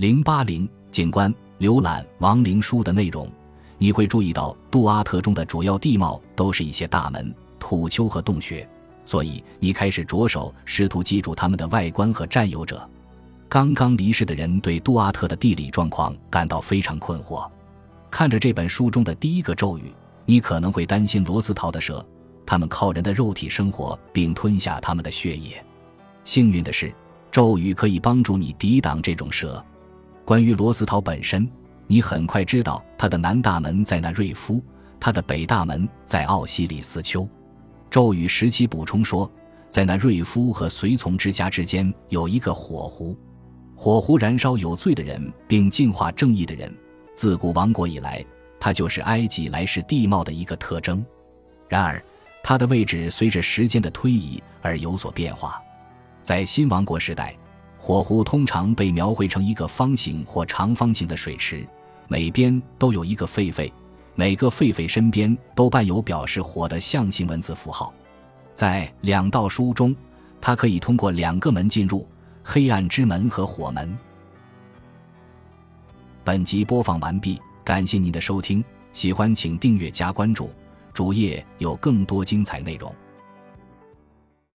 零八零景观浏览亡灵书的内容，你会注意到杜阿特中的主要地貌都是一些大门、土丘和洞穴，所以你开始着手试图记住它们的外观和占有者。刚刚离世的人对杜阿特的地理状况感到非常困惑。看着这本书中的第一个咒语，你可能会担心罗斯陶的蛇，他们靠人的肉体生活并吞下他们的血液。幸运的是，咒语可以帮助你抵挡这种蛇。关于罗斯陶本身，你很快知道他的南大门在那瑞夫，他的北大门在奥西里斯丘。咒语时期补充说，在那瑞夫和随从之家之间有一个火湖。火狐燃烧有罪的人，并净化正义的人。自古亡国以来，它就是埃及来世地貌的一个特征。然而，它的位置随着时间的推移而有所变化。在新王国时代，火湖通常被描绘成一个方形或长方形的水池，每边都有一个狒狒，每个狒狒身边都伴有表示火的象形文字符号。在两道书中，它可以通过两个门进入。黑暗之门和火门。本集播放完毕，感谢您的收听，喜欢请订阅加关注，主页有更多精彩内容。